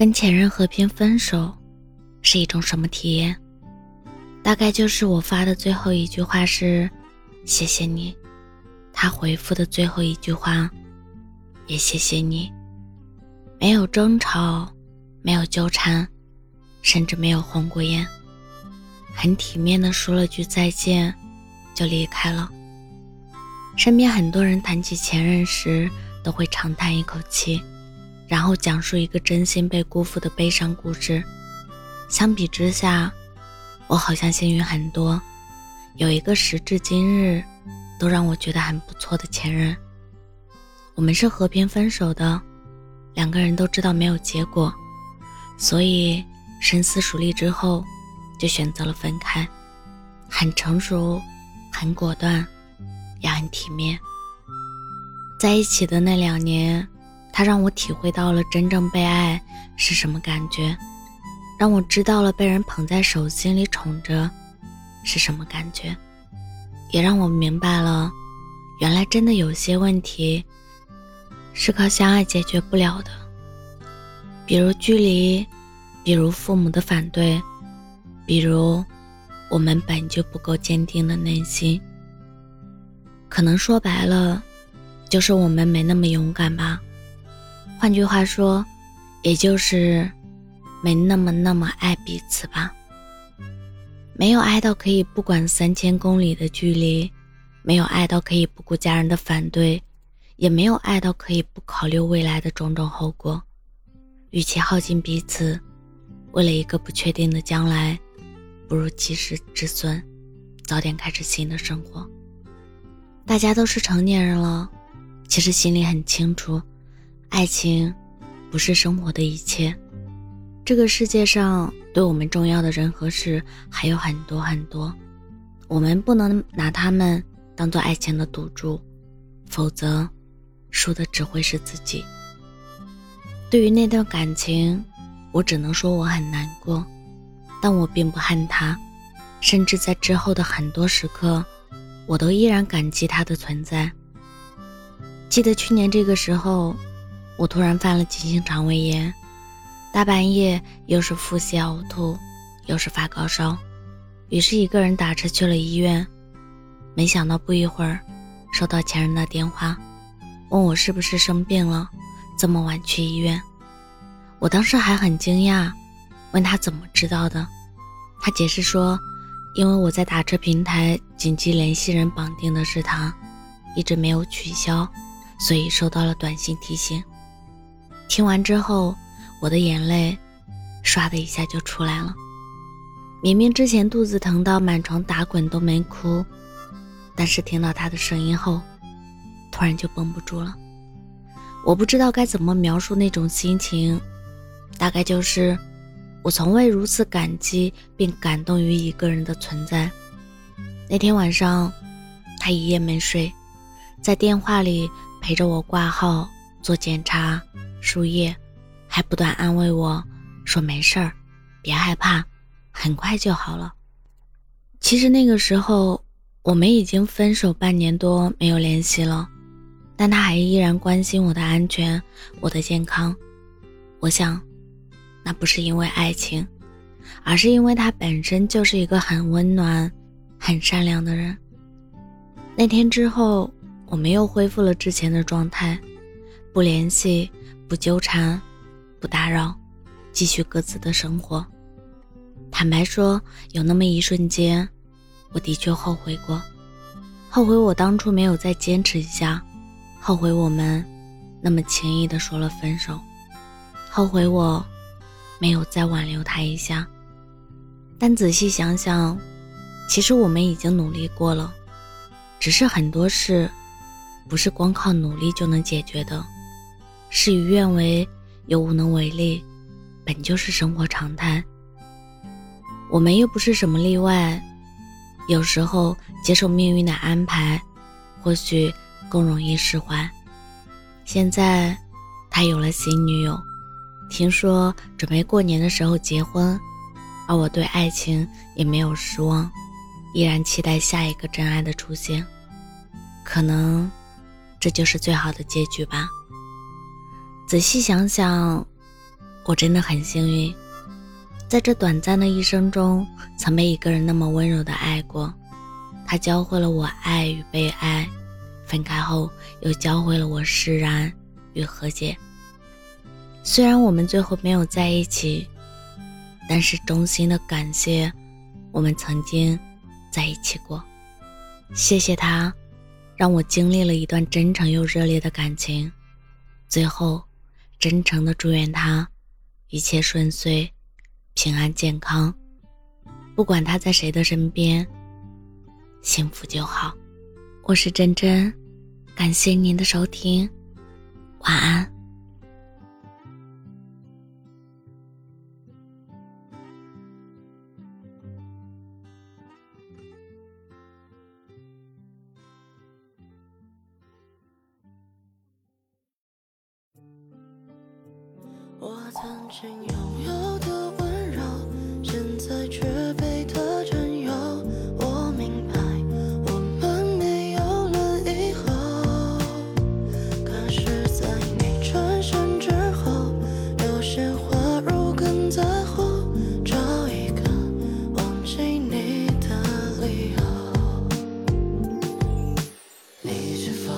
跟前任和平分手是一种什么体验？大概就是我发的最后一句话是“谢谢你”，他回复的最后一句话也谢谢你。没有争吵，没有纠缠，甚至没有红过眼，很体面的说了句再见，就离开了。身边很多人谈起前任时，都会长叹一口气。然后讲述一个真心被辜负的悲伤故事。相比之下，我好像幸运很多，有一个时至今日都让我觉得很不错的前任。我们是和平分手的，两个人都知道没有结果，所以深思熟虑之后就选择了分开。很成熟，很果断，也很体面。在一起的那两年。他让我体会到了真正被爱是什么感觉，让我知道了被人捧在手心里宠着是什么感觉，也让我明白了，原来真的有些问题是靠相爱解决不了的，比如距离，比如父母的反对，比如我们本就不够坚定的内心。可能说白了，就是我们没那么勇敢吧。换句话说，也就是没那么那么爱彼此吧。没有爱到可以不管三千公里的距离，没有爱到可以不顾家人的反对，也没有爱到可以不考虑未来的种种后果。与其耗尽彼此，为了一个不确定的将来，不如及时止损，早点开始新的生活。大家都是成年人了，其实心里很清楚。爱情，不是生活的一切。这个世界上对我们重要的人和事还有很多很多，我们不能拿他们当做爱情的赌注，否则输的只会是自己。对于那段感情，我只能说我很难过，但我并不恨他，甚至在之后的很多时刻，我都依然感激他的存在。记得去年这个时候。我突然犯了急性肠胃炎，大半夜又是腹泻呕吐，又是发高烧，于是一个人打车去了医院。没想到不一会儿，收到前任的电话，问我是不是生病了，这么晚去医院。我当时还很惊讶，问他怎么知道的。他解释说，因为我在打车平台紧急联系人绑定的是他，一直没有取消，所以收到了短信提醒。听完之后，我的眼泪唰的一下就出来了。明明之前肚子疼到满床打滚都没哭，但是听到他的声音后，突然就绷不住了。我不知道该怎么描述那种心情，大概就是我从未如此感激并感动于一个人的存在。那天晚上，他一夜没睡，在电话里陪着我挂号做检查。输液，还不断安慰我说：“没事儿，别害怕，很快就好了。”其实那个时候，我们已经分手半年多没有联系了，但他还依然关心我的安全、我的健康。我想，那不是因为爱情，而是因为他本身就是一个很温暖、很善良的人。那天之后，我们又恢复了之前的状态，不联系。不纠缠，不打扰，继续各自的生活。坦白说，有那么一瞬间，我的确后悔过，后悔我当初没有再坚持一下，后悔我们那么轻易的说了分手，后悔我没有再挽留他一下。但仔细想想，其实我们已经努力过了，只是很多事，不是光靠努力就能解决的。事与愿违，又无能为力，本就是生活常态。我们又不是什么例外，有时候接受命运的安排，或许更容易释怀。现在，他有了新女友，听说准备过年的时候结婚，而我对爱情也没有失望，依然期待下一个真爱的出现。可能，这就是最好的结局吧。仔细想想，我真的很幸运，在这短暂的一生中，曾被一个人那么温柔的爱过。他教会了我爱与被爱，分开后又教会了我释然与和解。虽然我们最后没有在一起，但是衷心的感谢我们曾经在一起过。谢谢他，让我经历了一段真诚又热烈的感情。最后，真诚的祝愿他一切顺遂，平安健康。不管他在谁的身边。幸福就好，我是真真，感谢您的收听，晚安。曾经拥有的温柔现在却被他占有。我明白我们没有了以后。可是在你转身之后有些话如鲠在喉找一个忘记你的理由你是否